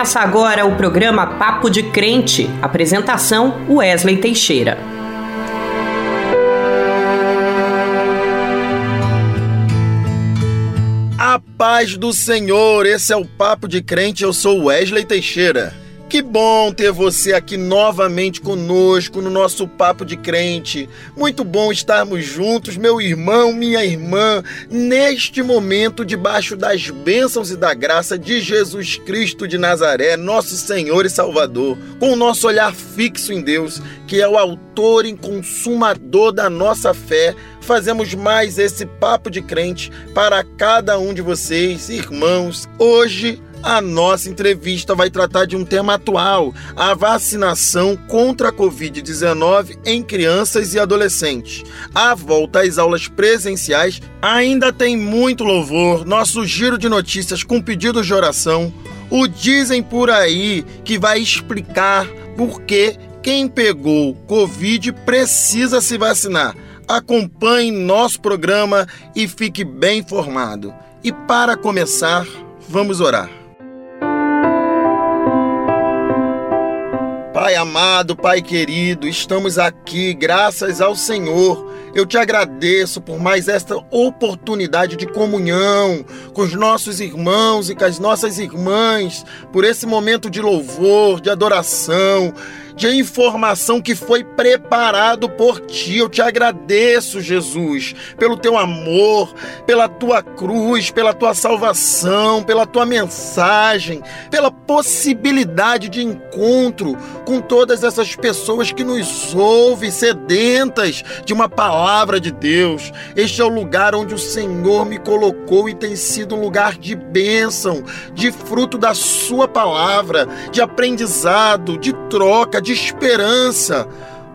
Começa agora o programa Papo de Crente. Apresentação: Wesley Teixeira. A paz do Senhor, esse é o Papo de Crente, eu sou Wesley Teixeira. Que bom ter você aqui novamente conosco no nosso Papo de Crente. Muito bom estarmos juntos, meu irmão, minha irmã, neste momento debaixo das bênçãos e da graça de Jesus Cristo de Nazaré, nosso Senhor e Salvador, com o nosso olhar fixo em Deus, que é o autor e consumador da nossa fé. Fazemos mais esse Papo de Crente para cada um de vocês, irmãos. Hoje, a nossa entrevista vai tratar de um tema atual: a vacinação contra a Covid-19 em crianças e adolescentes. A volta às aulas presenciais ainda tem muito louvor, nosso giro de notícias com pedidos de oração, o Dizem por aí que vai explicar por que quem pegou Covid precisa se vacinar. Acompanhe nosso programa e fique bem informado. E para começar, vamos orar. Pai amado, Pai querido, estamos aqui graças ao Senhor. Eu te agradeço por mais esta oportunidade de comunhão com os nossos irmãos e com as nossas irmãs, por esse momento de louvor, de adoração, de informação que foi preparado por ti. Eu te agradeço, Jesus, pelo teu amor, pela tua cruz, pela tua salvação, pela tua mensagem, pela possibilidade de encontro com todas essas pessoas que nos ouvem sedentas de uma palavra de Deus. Este é o lugar onde o Senhor me colocou e tem sido um lugar de bênção, de fruto da sua palavra, de aprendizado, de troca, de de esperança.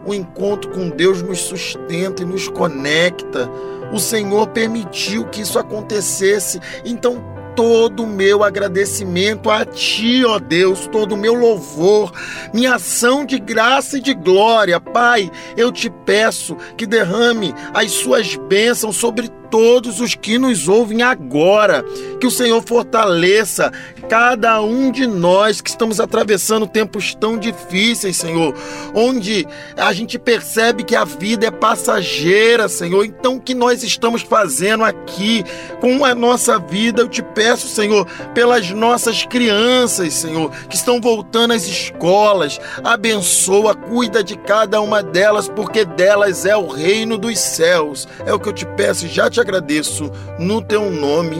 O encontro com Deus nos sustenta e nos conecta. O Senhor permitiu que isso acontecesse. Então, todo o meu agradecimento a Ti, ó Deus, todo o meu louvor, minha ação de graça e de glória. Pai, eu te peço que derrame as Suas bênçãos sobre todos os que nos ouvem agora. Que o Senhor fortaleça cada um de nós que estamos atravessando tempos tão difíceis, Senhor, onde a gente percebe que a vida é passageira, Senhor. Então, o que nós estamos fazendo aqui com a nossa vida, eu te peço, Senhor, pelas nossas crianças, Senhor, que estão voltando às escolas, abençoa, cuida de cada uma delas, porque delas é o reino dos céus. É o que eu te peço já te agradeço no teu nome.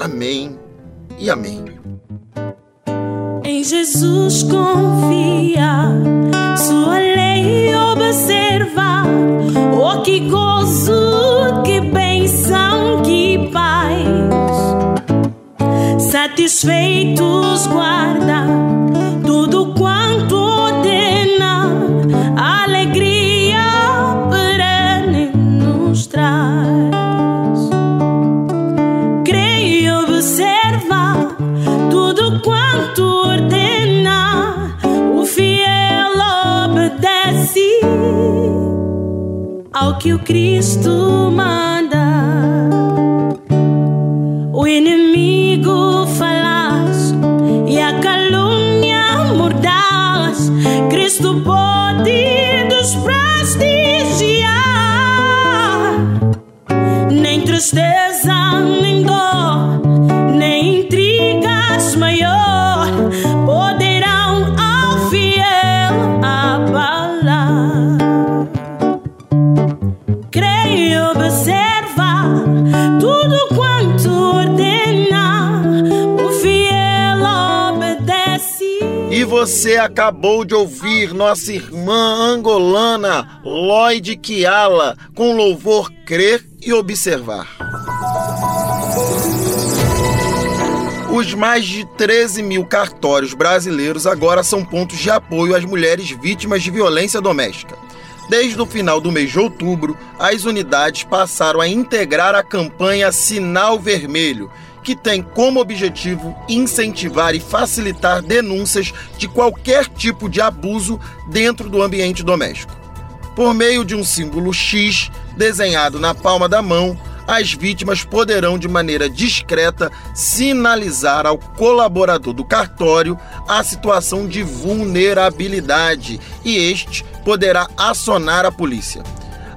Amém e amém. Em Jesus confia, sua lei observar. Oh, que gozo, que bênção, que paz. Satisfeitos guarda tudo quanto ao que o Cristo manda. O inimigo falaz e a calúnia mordaz, Cristo pode acabou de ouvir nossa irmã angolana Lloyd Kiala com louvor Crer e Observar. Os mais de 13 mil cartórios brasileiros agora são pontos de apoio às mulheres vítimas de violência doméstica. Desde o final do mês de outubro, as unidades passaram a integrar a campanha Sinal Vermelho, que tem como objetivo incentivar e facilitar denúncias de qualquer tipo de abuso dentro do ambiente doméstico. Por meio de um símbolo X desenhado na palma da mão, as vítimas poderão, de maneira discreta, sinalizar ao colaborador do cartório a situação de vulnerabilidade e este poderá acionar a polícia.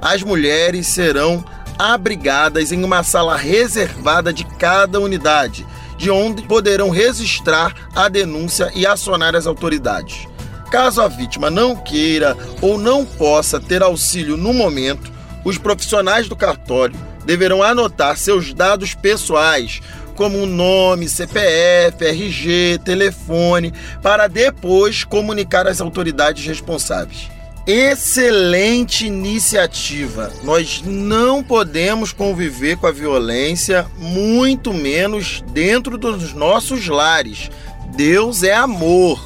As mulheres serão abrigadas em uma sala reservada de cada unidade, de onde poderão registrar a denúncia e acionar as autoridades. Caso a vítima não queira ou não possa ter auxílio no momento, os profissionais do cartório deverão anotar seus dados pessoais, como nome, CPF, RG, telefone, para depois comunicar às autoridades responsáveis. Excelente iniciativa. Nós não podemos conviver com a violência, muito menos dentro dos nossos lares. Deus é amor.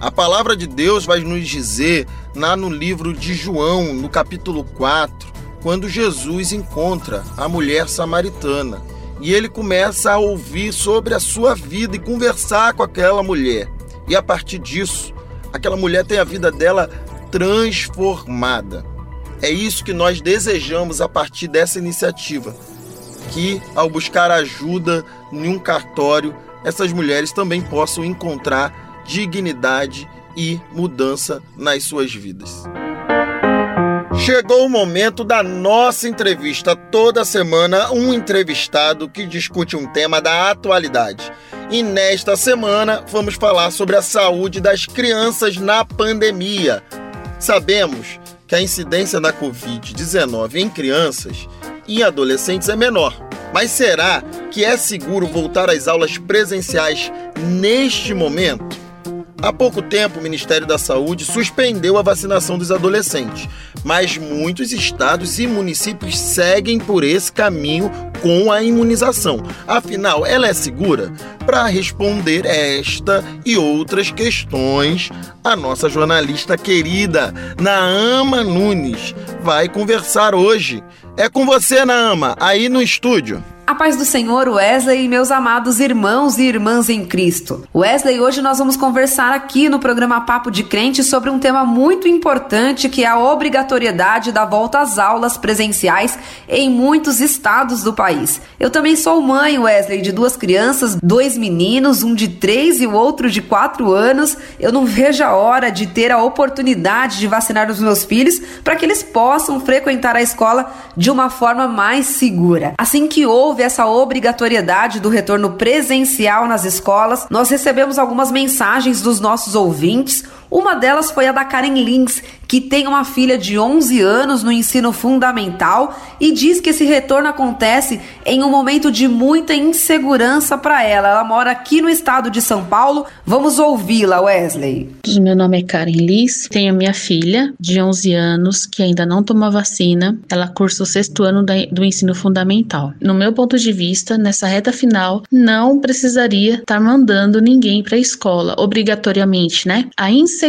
A palavra de Deus vai nos dizer lá no livro de João, no capítulo 4, quando Jesus encontra a mulher samaritana e ele começa a ouvir sobre a sua vida e conversar com aquela mulher. E a partir disso, aquela mulher tem a vida dela transformada. É isso que nós desejamos a partir dessa iniciativa. Que ao buscar ajuda em um cartório, essas mulheres também possam encontrar dignidade e mudança nas suas vidas. Chegou o momento da nossa entrevista. Toda semana, um entrevistado que discute um tema da atualidade. E nesta semana, vamos falar sobre a saúde das crianças na pandemia. Sabemos que a incidência da Covid-19 em crianças e adolescentes é menor. Mas será que é seguro voltar às aulas presenciais neste momento? Há pouco tempo, o Ministério da Saúde suspendeu a vacinação dos adolescentes, mas muitos estados e municípios seguem por esse caminho com a imunização. Afinal, ela é segura? Para responder esta e outras questões, a nossa jornalista querida, Naama Nunes, vai conversar hoje. É com você, Naama, aí no estúdio. A paz do Senhor, Wesley e meus amados irmãos e irmãs em Cristo. Wesley, hoje nós vamos conversar aqui no programa Papo de Crente sobre um tema muito importante que é a obrigatoriedade da volta às aulas presenciais em muitos estados do país. Eu também sou mãe, Wesley, de duas crianças, dois meninos, um de três e o outro de quatro anos. Eu não vejo a hora de ter a oportunidade de vacinar os meus filhos para que eles possam frequentar a escola de uma forma mais segura. Assim que houve essa obrigatoriedade do retorno presencial nas escolas, nós recebemos algumas mensagens dos nossos ouvintes. Uma delas foi a da Karen Lins, que tem uma filha de 11 anos no ensino fundamental e diz que esse retorno acontece em um momento de muita insegurança para ela. Ela mora aqui no estado de São Paulo. Vamos ouvi-la, Wesley. Meu nome é Karen Liz, tenho minha filha de 11 anos que ainda não tomou vacina. Ela cursa o sexto ano do ensino fundamental. No meu ponto de vista, nessa reta final, não precisaria estar mandando ninguém para a escola obrigatoriamente, né? A insegurança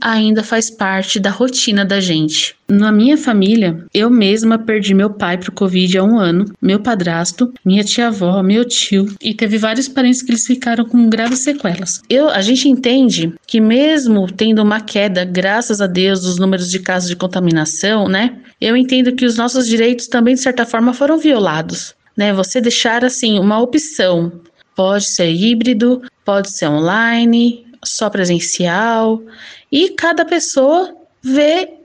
ainda faz parte da rotina da gente. Na minha família, eu mesma perdi meu pai pro Covid há um ano, meu padrasto, minha tia-avó, meu tio, e teve vários parentes que eles ficaram com graves sequelas. Eu, a gente entende que mesmo tendo uma queda, graças a Deus, dos números de casos de contaminação, né? Eu entendo que os nossos direitos também, de certa forma, foram violados. Né? Você deixar assim uma opção. Pode ser híbrido, pode ser online, só presencial, e cada pessoa vê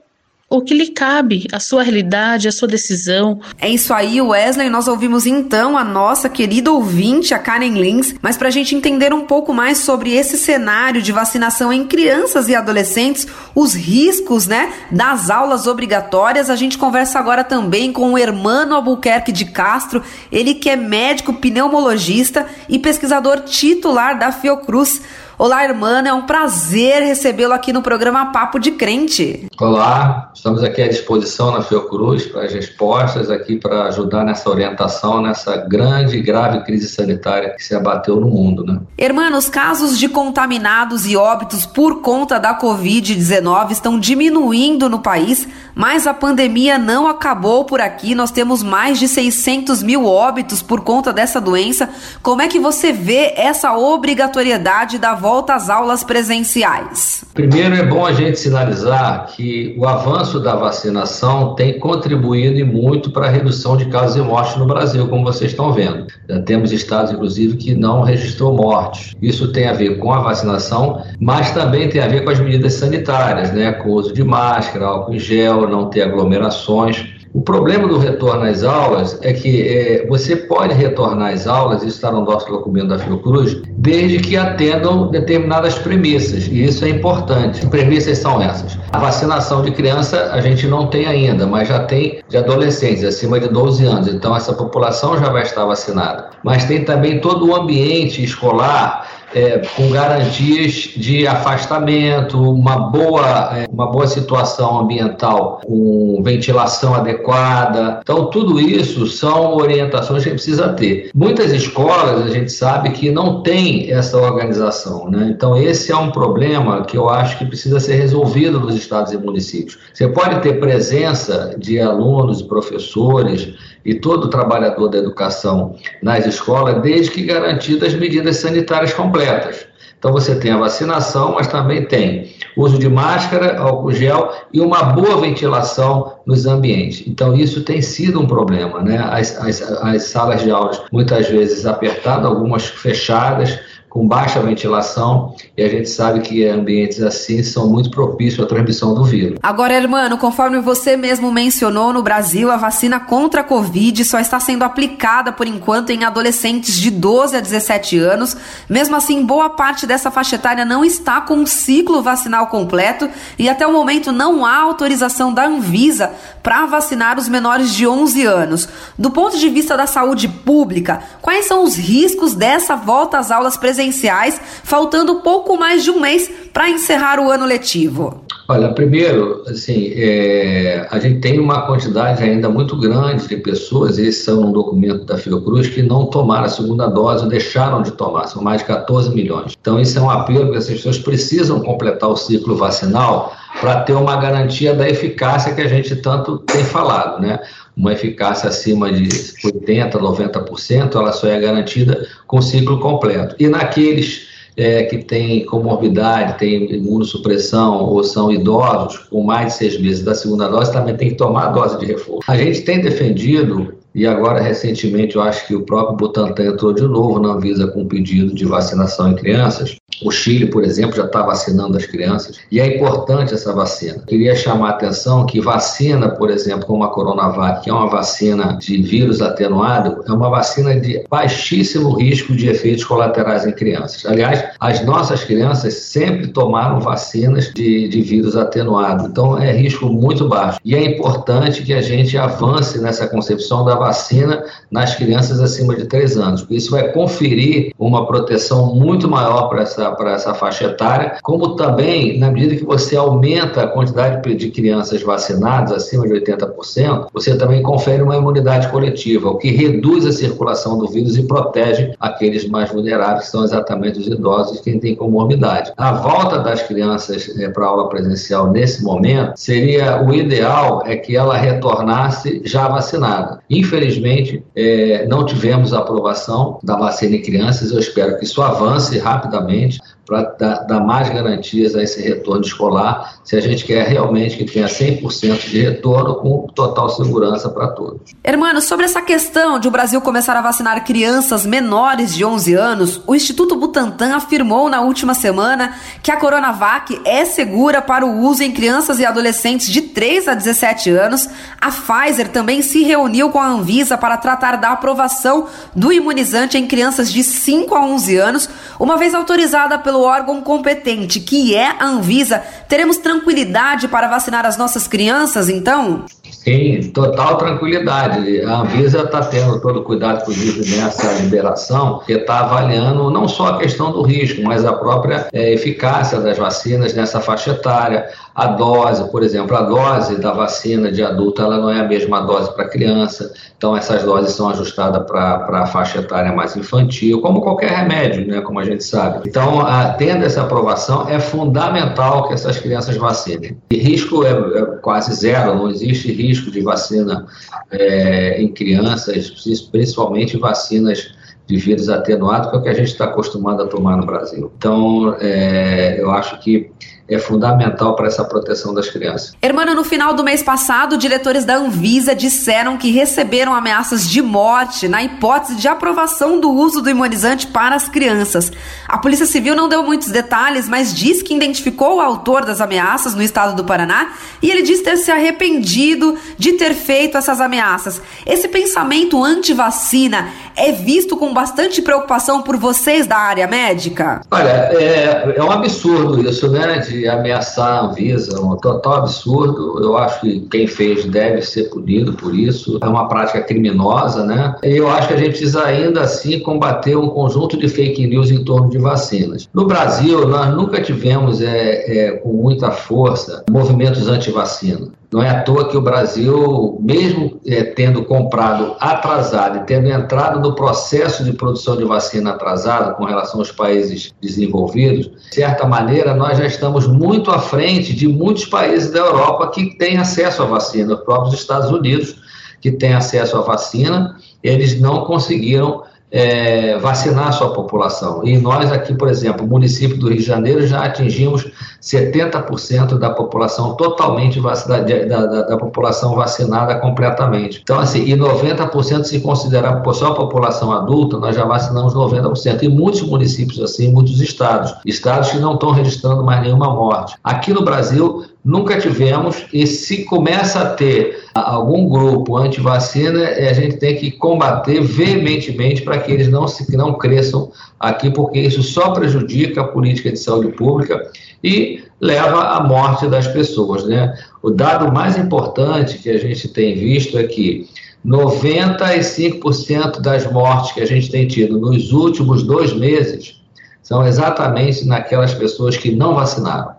o que lhe cabe, a sua realidade, a sua decisão. É isso aí, Wesley. Nós ouvimos então a nossa querida ouvinte, a Karen Lins, mas para a gente entender um pouco mais sobre esse cenário de vacinação em crianças e adolescentes, os riscos, né, das aulas obrigatórias, a gente conversa agora também com o Hermano Albuquerque de Castro, ele que é médico pneumologista e pesquisador titular da Fiocruz. Olá, irmã, é um prazer recebê-lo aqui no programa Papo de Crente. Olá, estamos aqui à disposição na Fiocruz para as respostas, aqui para ajudar nessa orientação, nessa grande e grave crise sanitária que se abateu no mundo. Né? Irmã, os casos de contaminados e óbitos por conta da Covid-19 estão diminuindo no país, mas a pandemia não acabou por aqui. Nós temos mais de 600 mil óbitos por conta dessa doença. Como é que você vê essa obrigatoriedade da volta às aulas presenciais? Primeiro, é bom a gente sinalizar que o avanço da vacinação tem contribuído muito para a redução de casos e mortes no Brasil, como vocês estão vendo. Já temos estados, inclusive, que não registrou mortes. Isso tem a ver com a vacinação, mas também tem a ver com as medidas sanitárias, né? com o uso de máscara, álcool em gel, não ter aglomerações. O problema do retorno às aulas é que é, você pode retornar às aulas, isso está no nosso documento da Fiocruz, desde que atendam determinadas premissas, e isso é importante. Que premissas são essas? A vacinação de criança a gente não tem ainda, mas já tem de adolescentes acima de 12 anos, então essa população já vai estar vacinada. Mas tem também todo o ambiente escolar é, com garantias de afastamento, uma boa, é, uma boa situação ambiental, com ventilação adequada. Então, tudo isso são orientações que a gente precisa ter. Muitas escolas, a gente sabe que não tem essa organização, né? Então, esse é um problema que eu acho que precisa ser resolvido nos estados e municípios. Você pode ter presença de alunos e professores e todo trabalhador da educação nas escolas, desde que garantidas as medidas sanitárias completas. Então você tem a vacinação, mas também tem uso de máscara, álcool gel e uma boa ventilação nos ambientes. Então isso tem sido um problema, né? As, as, as salas de aulas muitas vezes apertadas, algumas fechadas, com baixa ventilação, e a gente sabe que ambientes assim são muito propícios à transmissão do vírus. Agora, irmão, conforme você mesmo mencionou, no Brasil a vacina contra a Covid só está sendo aplicada por enquanto em adolescentes de 12 a 17 anos. Mesmo assim, boa parte dessa faixa etária não está com um ciclo vacinal completo e até o momento não há autorização da Anvisa para vacinar os menores de 11 anos. Do ponto de vista da saúde pública, quais são os riscos dessa volta às aulas presenciais? Presenciais, faltando pouco mais de um mês para encerrar o ano letivo? Olha, primeiro, assim, é, a gente tem uma quantidade ainda muito grande de pessoas, esse são um documento da Fiocruz, que não tomaram a segunda dose ou deixaram de tomar, são mais de 14 milhões. Então, isso é um apelo que essas pessoas precisam completar o ciclo vacinal para ter uma garantia da eficácia que a gente tanto tem falado, né? Uma eficácia acima de 80%, 90%, ela só é garantida com ciclo completo. E naqueles é, que têm comorbidade, têm imunossupressão ou são idosos com mais de seis meses da segunda dose, também tem que tomar a dose de reforço. A gente tem defendido e agora, recentemente, eu acho que o próprio Butantan entrou de novo na Anvisa com pedido de vacinação em crianças. O Chile, por exemplo, já está vacinando as crianças e é importante essa vacina. Queria chamar a atenção que vacina, por exemplo, como a Coronavac, que é uma vacina de vírus atenuado, é uma vacina de baixíssimo risco de efeitos colaterais em crianças. Aliás, as nossas crianças sempre tomaram vacinas de, de vírus atenuado, então é risco muito baixo. E é importante que a gente avance nessa concepção da vacina nas crianças acima de 3 anos. Isso vai conferir uma proteção muito maior para essa, para essa faixa etária, como também, na medida que você aumenta a quantidade de crianças vacinadas acima de 80%, você também confere uma imunidade coletiva, o que reduz a circulação do vírus e protege aqueles mais vulneráveis, que são exatamente os idosos e quem tem comorbidade. A volta das crianças é, para a aula presencial nesse momento seria o ideal é que ela retornasse já vacinada. Infelizmente, Infelizmente, é, não tivemos a aprovação da vacina em crianças. Eu espero que isso avance rapidamente change. Para dar, dar, mais garantias a esse retorno escolar, se a gente quer realmente que tenha 100% de retorno com total segurança para todos. Hermano, sobre essa questão de o Brasil começar a vacinar crianças menores de 11 anos, o Instituto Butantan afirmou na última semana que a Coronavac é segura para o uso em crianças e adolescentes de 3 a 17 anos. A Pfizer também se reuniu com a Anvisa para tratar da aprovação do imunizante em crianças de 5 a 11 anos, uma vez autorizada pelo pelo órgão competente, que é a Anvisa, teremos tranquilidade para vacinar as nossas crianças, então? Sim, total tranquilidade. A Anvisa está tendo todo o cuidado, inclusive, nessa liberação, que está avaliando não só a questão do risco, mas a própria é, eficácia das vacinas nessa faixa etária, a dose, por exemplo, a dose da vacina de adulto, ela não é a mesma dose para criança, então essas doses são ajustadas para a faixa etária mais infantil, como qualquer remédio, né, como a gente sabe. Então, a, tendo essa aprovação, é fundamental que essas crianças vacinem. E risco é, é quase zero, não existe risco de vacina é, em crianças, principalmente vacinas de vírus atenuado, que é o que a gente está acostumado a tomar no Brasil. Então, é, eu acho que é fundamental para essa proteção das crianças. Hermano, no final do mês passado, diretores da Anvisa disseram que receberam ameaças de morte na hipótese de aprovação do uso do imunizante para as crianças. A Polícia Civil não deu muitos detalhes, mas diz que identificou o autor das ameaças no estado do Paraná e ele diz ter se arrependido de ter feito essas ameaças. Esse pensamento anti-vacina é visto com bastante preocupação por vocês da área médica? Olha, é, é um absurdo isso, né? De de ameaçar a Anvisa, um total absurdo. Eu acho que quem fez deve ser punido por isso. É uma prática criminosa, né? E eu acho que a gente precisa ainda assim combater um conjunto de fake news em torno de vacinas. No Brasil, nós nunca tivemos é, é, com muita força movimentos anti-vacina. Não é à toa que o Brasil, mesmo é, tendo comprado atrasado e tendo entrado no processo de produção de vacina atrasado com relação aos países desenvolvidos, de certa maneira, nós já estamos muito à frente de muitos países da Europa que têm acesso à vacina. Os próprios Estados Unidos, que têm acesso à vacina, eles não conseguiram é, vacinar a sua população. E nós aqui, por exemplo, município do Rio de Janeiro já atingimos 70% da população totalmente vacinada, da, da, da, população vacinada completamente. Então, assim, e 90% se considerar só a população adulta, nós já vacinamos 90%. E muitos municípios assim, muitos estados, estados que não estão registrando mais nenhuma morte. Aqui no Brasil, nunca tivemos, e se começa a ter algum grupo anti-vacina, é, a gente tem que combater veementemente para que eles não, se, não cresçam aqui, porque isso só prejudica a política de saúde pública e leva à morte das pessoas. Né? O dado mais importante que a gente tem visto é que 95% das mortes que a gente tem tido nos últimos dois meses são exatamente naquelas pessoas que não vacinaram.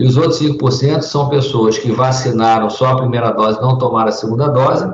E os outros 5% são pessoas que vacinaram só a primeira dose, não tomaram a segunda dose,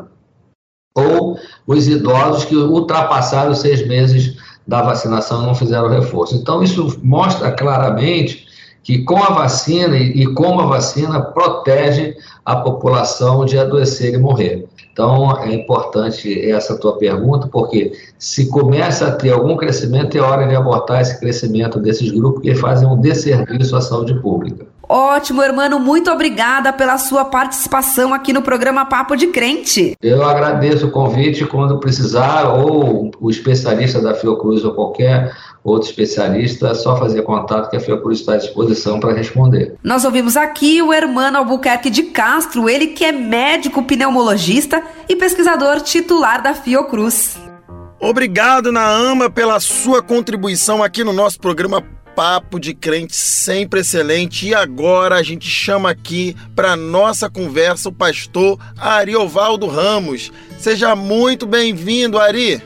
ou os idosos que ultrapassaram os seis meses da vacinação e não fizeram reforço. Então, isso mostra claramente que com a vacina e como a vacina protege a população de adoecer e morrer. Então, é importante essa tua pergunta, porque se começa a ter algum crescimento, é hora de abortar esse crescimento desses grupos que fazem um desserviço à saúde pública. Ótimo, irmão, muito obrigada pela sua participação aqui no programa Papo de Crente. Eu agradeço o convite quando precisar, ou o especialista da Fiocruz ou qualquer outro especialista, é só fazer contato que a Fiocruz está à disposição para responder. Nós ouvimos aqui o Hermano Albuquerque de Castro, ele que é médico pneumologista e pesquisador titular da Fiocruz. Obrigado, Naama, pela sua contribuição aqui no nosso programa Papo de Crente, sempre excelente. E agora a gente chama aqui para nossa conversa o pastor Ariovaldo Ramos. Seja muito bem-vindo, Ari.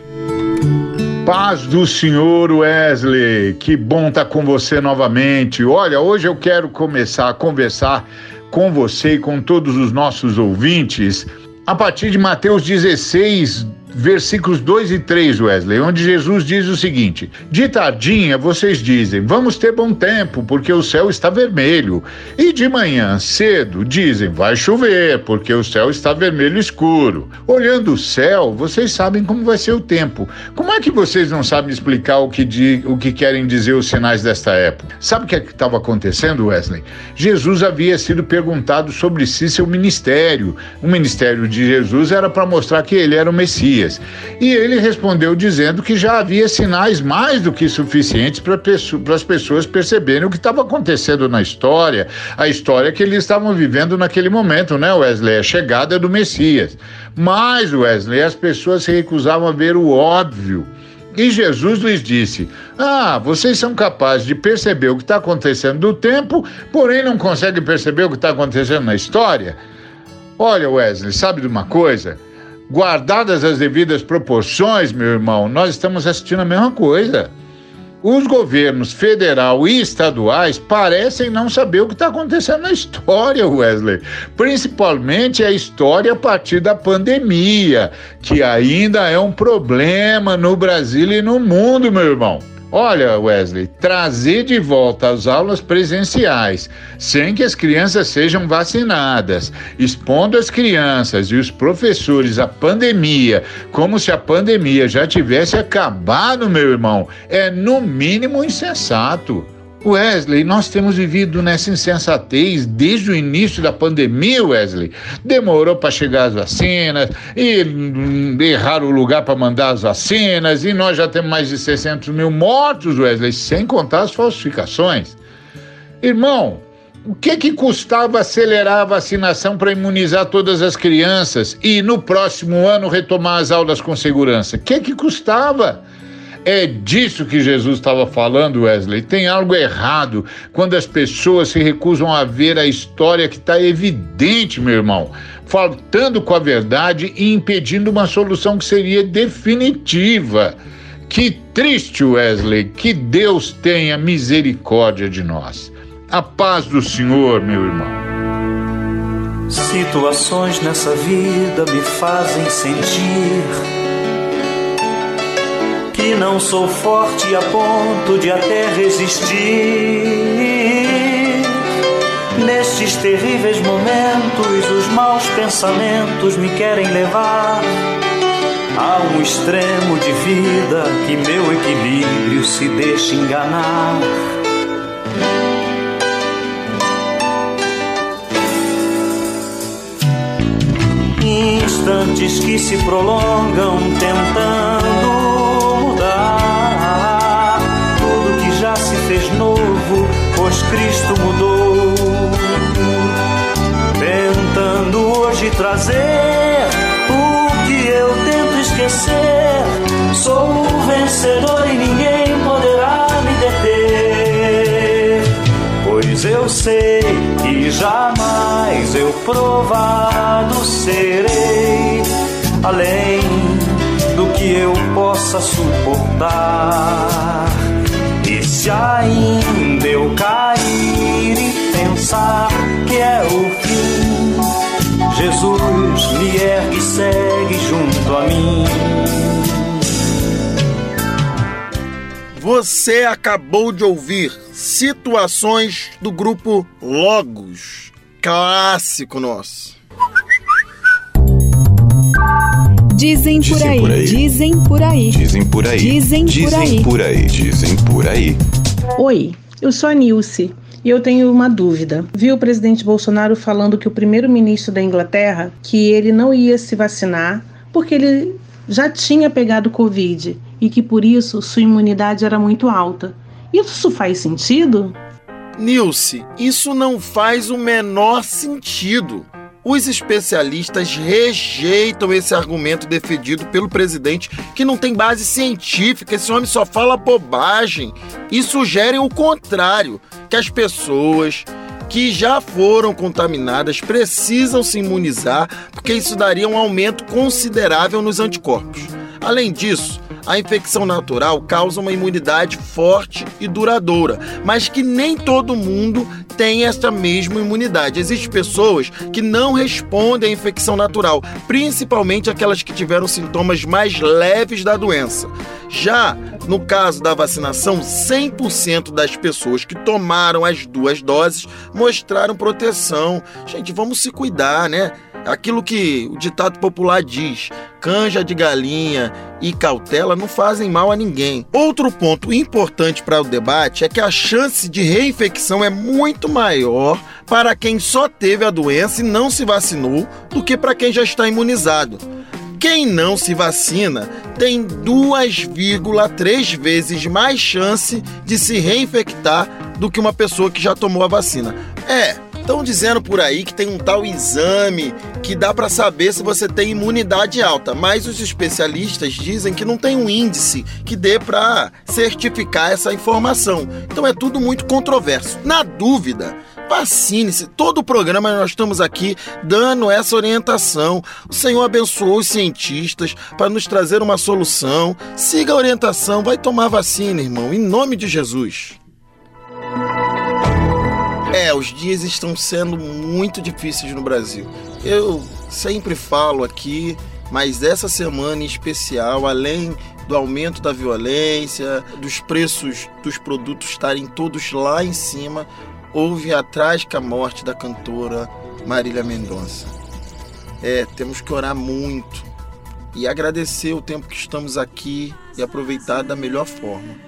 Paz do Senhor Wesley, que bom estar tá com você novamente. Olha, hoje eu quero começar a conversar com você e com todos os nossos ouvintes a partir de Mateus 16, versículos 2 e 3, Wesley, onde Jesus diz o seguinte: De tardinha vocês dizem, vamos ter bom tempo, porque o céu está vermelho. E de manhã cedo dizem, vai chover, porque o céu está vermelho escuro. Olhando o céu, vocês sabem como vai ser o tempo. Como é que vocês não sabem explicar o que, di, o que querem dizer os sinais desta época? Sabe o que é estava acontecendo, Wesley? Jesus havia sido perguntado sobre si seu ministério. O ministério de Jesus era para mostrar que ele era o Messias dias. E ele respondeu dizendo que já havia sinais mais do que suficientes para as pessoas perceberem o que estava acontecendo na história, a história que eles estavam vivendo naquele momento, né, Wesley? A chegada do Messias. Mas, Wesley, as pessoas se recusavam a ver o óbvio. E Jesus lhes disse: Ah, vocês são capazes de perceber o que está acontecendo no tempo, porém não conseguem perceber o que está acontecendo na história? Olha, Wesley, sabe de uma coisa? Guardadas as devidas proporções, meu irmão, nós estamos assistindo a mesma coisa. Os governos federal e estaduais parecem não saber o que está acontecendo na história, Wesley. Principalmente a história a partir da pandemia, que ainda é um problema no Brasil e no mundo, meu irmão. Olha, Wesley, trazer de volta as aulas presenciais, sem que as crianças sejam vacinadas, expondo as crianças e os professores à pandemia, como se a pandemia já tivesse acabado, meu irmão, é no mínimo insensato. Wesley, nós temos vivido nessa insensatez desde o início da pandemia, Wesley. Demorou para chegar as vacinas, e hum, erraram o lugar para mandar as vacinas, e nós já temos mais de 600 mil mortos, Wesley, sem contar as falsificações. Irmão, o que que custava acelerar a vacinação para imunizar todas as crianças e no próximo ano retomar as aulas com segurança? O que que custava? É disso que Jesus estava falando, Wesley. Tem algo errado quando as pessoas se recusam a ver a história que está evidente, meu irmão, faltando com a verdade e impedindo uma solução que seria definitiva. Que triste, Wesley, que Deus tenha misericórdia de nós. A paz do Senhor, meu irmão. Situações nessa vida me fazem sentir que não sou forte a ponto de até resistir. Nestes terríveis momentos, os maus pensamentos me querem levar a um extremo de vida que meu equilíbrio se deixa enganar. Instantes que se prolongam tentando Cristo mudou. Tentando hoje trazer o que eu tento esquecer. Sou o vencedor e ninguém poderá me deter. Pois eu sei que jamais eu provado serei além do que eu possa suportar. E se ainda eu cair pensar que é o fim, Jesus me ergue e segue junto a mim. Você acabou de ouvir situações do grupo Logos, clássico nosso. Dizem por aí, dizem por aí. Dizem por aí. Dizem por aí. por aí. Dizem por aí. Oi, eu sou a Nilce e eu tenho uma dúvida. Vi o presidente Bolsonaro falando que o primeiro-ministro da Inglaterra que ele não ia se vacinar porque ele já tinha pegado Covid e que por isso sua imunidade era muito alta. Isso faz sentido? Nilce, isso não faz o menor sentido. Os especialistas rejeitam esse argumento defendido pelo presidente, que não tem base científica, esse homem só fala bobagem, e sugerem o contrário, que as pessoas que já foram contaminadas precisam se imunizar, porque isso daria um aumento considerável nos anticorpos. Além disso, a infecção natural causa uma imunidade forte e duradoura, mas que nem todo mundo tem essa mesma imunidade. Existem pessoas que não respondem à infecção natural, principalmente aquelas que tiveram sintomas mais leves da doença. Já no caso da vacinação, 100% das pessoas que tomaram as duas doses mostraram proteção. Gente, vamos se cuidar, né? Aquilo que o ditado popular diz: canja de galinha e cautela não fazem mal a ninguém. Outro ponto importante para o debate é que a chance de reinfecção é muito maior para quem só teve a doença e não se vacinou do que para quem já está imunizado. Quem não se vacina tem 2,3 vezes mais chance de se reinfectar do que uma pessoa que já tomou a vacina. É, Estão dizendo por aí que tem um tal exame que dá para saber se você tem imunidade alta, mas os especialistas dizem que não tem um índice que dê para certificar essa informação. Então é tudo muito controverso. Na dúvida, vacine-se. Todo o programa nós estamos aqui dando essa orientação. O Senhor abençoou os cientistas para nos trazer uma solução. Siga a orientação, vai tomar vacina, irmão, em nome de Jesus. É, os dias estão sendo muito difíceis no Brasil. Eu sempre falo aqui, mas essa semana em especial, além do aumento da violência, dos preços dos produtos estarem todos lá em cima, houve a trágica morte da cantora Marília Mendonça. É, temos que orar muito e agradecer o tempo que estamos aqui e aproveitar da melhor forma.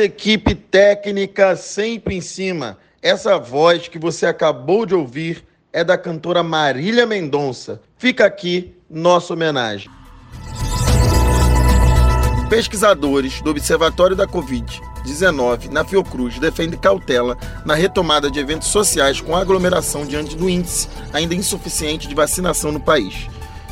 Nossa equipe técnica sempre em cima. Essa voz que você acabou de ouvir é da cantora Marília Mendonça. Fica aqui nossa homenagem. Pesquisadores do Observatório da Covid-19 na Fiocruz defendem cautela na retomada de eventos sociais com aglomeração diante do índice ainda insuficiente de vacinação no país.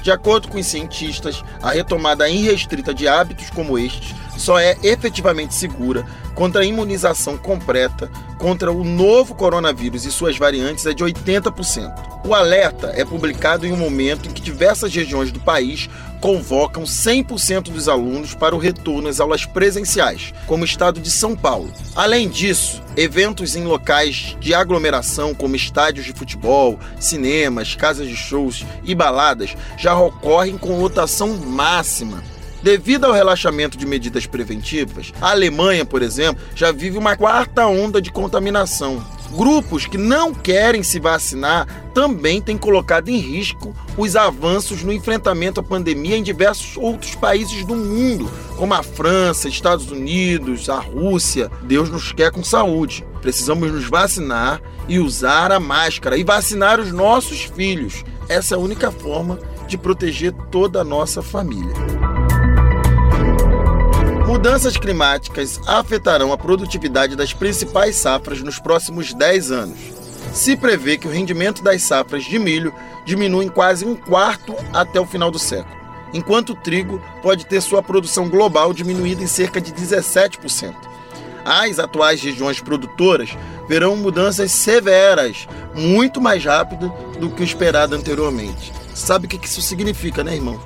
De acordo com os cientistas, a retomada irrestrita de hábitos como estes só é efetivamente segura contra a imunização completa contra o novo coronavírus e suas variantes é de 80%. O alerta é publicado em um momento em que diversas regiões do país convocam 100% dos alunos para o retorno às aulas presenciais, como o estado de São Paulo. Além disso, eventos em locais de aglomeração, como estádios de futebol, cinemas, casas de shows e baladas, já ocorrem com lotação máxima. Devido ao relaxamento de medidas preventivas, a Alemanha, por exemplo, já vive uma quarta onda de contaminação. Grupos que não querem se vacinar também têm colocado em risco os avanços no enfrentamento à pandemia em diversos outros países do mundo, como a França, Estados Unidos, a Rússia. Deus nos quer com saúde. Precisamos nos vacinar e usar a máscara e vacinar os nossos filhos. Essa é a única forma de proteger toda a nossa família. Mudanças climáticas afetarão a produtividade das principais safras nos próximos 10 anos. Se prevê que o rendimento das safras de milho diminui em quase um quarto até o final do século, enquanto o trigo pode ter sua produção global diminuída em cerca de 17%. As atuais regiões produtoras verão mudanças severas, muito mais rápido do que o esperado anteriormente. Sabe o que isso significa, né, irmão?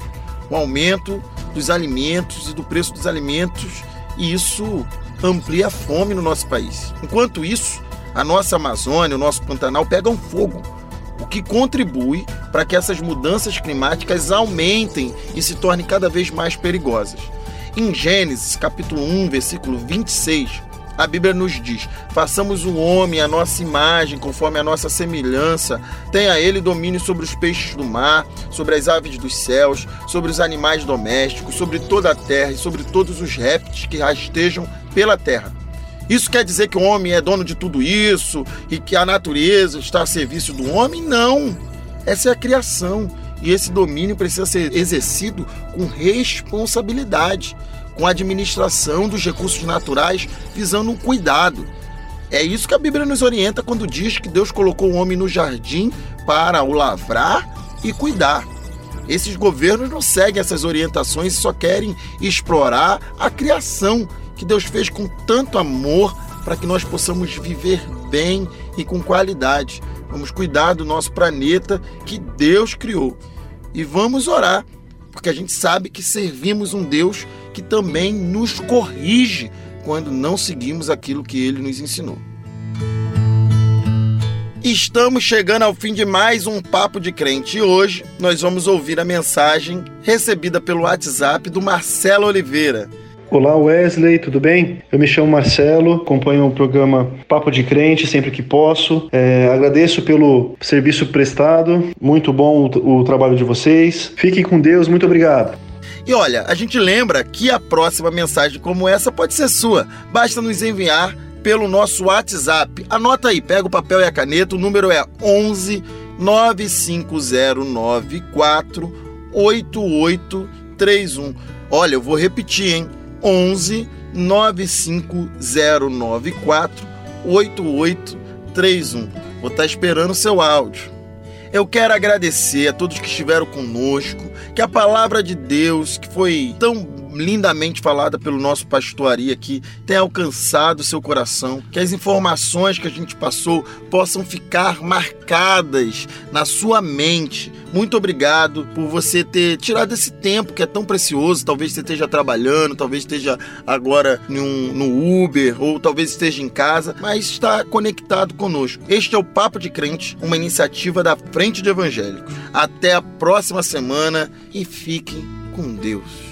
O aumento dos alimentos e do preço dos alimentos, e isso amplia a fome no nosso país. Enquanto isso, a nossa Amazônia, o nosso Pantanal pegam fogo, o que contribui para que essas mudanças climáticas aumentem e se tornem cada vez mais perigosas. Em Gênesis, capítulo 1, versículo 26, a Bíblia nos diz: façamos o homem a nossa imagem, conforme a nossa semelhança, tenha ele domínio sobre os peixes do mar, sobre as aves dos céus, sobre os animais domésticos, sobre toda a terra e sobre todos os répteis que rastejam pela terra. Isso quer dizer que o homem é dono de tudo isso e que a natureza está a serviço do homem? Não! Essa é a criação e esse domínio precisa ser exercido com responsabilidade com a administração dos recursos naturais, visando um cuidado. É isso que a Bíblia nos orienta quando diz que Deus colocou o homem no jardim para o lavrar e cuidar. Esses governos não seguem essas orientações e só querem explorar a criação que Deus fez com tanto amor para que nós possamos viver bem e com qualidade. Vamos cuidar do nosso planeta que Deus criou. E vamos orar, porque a gente sabe que servimos um Deus que também nos corrige quando não seguimos aquilo que ele nos ensinou. Estamos chegando ao fim de mais um Papo de Crente e hoje nós vamos ouvir a mensagem recebida pelo WhatsApp do Marcelo Oliveira. Olá Wesley, tudo bem? Eu me chamo Marcelo, acompanho o programa Papo de Crente sempre que posso. É, agradeço pelo serviço prestado, muito bom o, o trabalho de vocês. Fiquem com Deus, muito obrigado. E olha, a gente lembra que a próxima mensagem como essa pode ser sua. Basta nos enviar pelo nosso WhatsApp. Anota aí, pega o papel e a caneta, o número é 11 95094 8831. Olha, eu vou repetir, hein? 11 95094 8831. Vou estar esperando o seu áudio. Eu quero agradecer a todos que estiveram conosco, que a palavra de Deus, que foi tão lindamente falada pelo nosso pastoria aqui, tenha alcançado seu coração, que as informações que a gente passou possam ficar marcadas na sua mente. Muito obrigado por você ter tirado esse tempo que é tão precioso. Talvez você esteja trabalhando, talvez esteja agora no Uber, ou talvez esteja em casa, mas está conectado conosco. Este é o Papo de Crente, uma iniciativa da Frente de Evangélicos. Até a próxima semana e fiquem com Deus.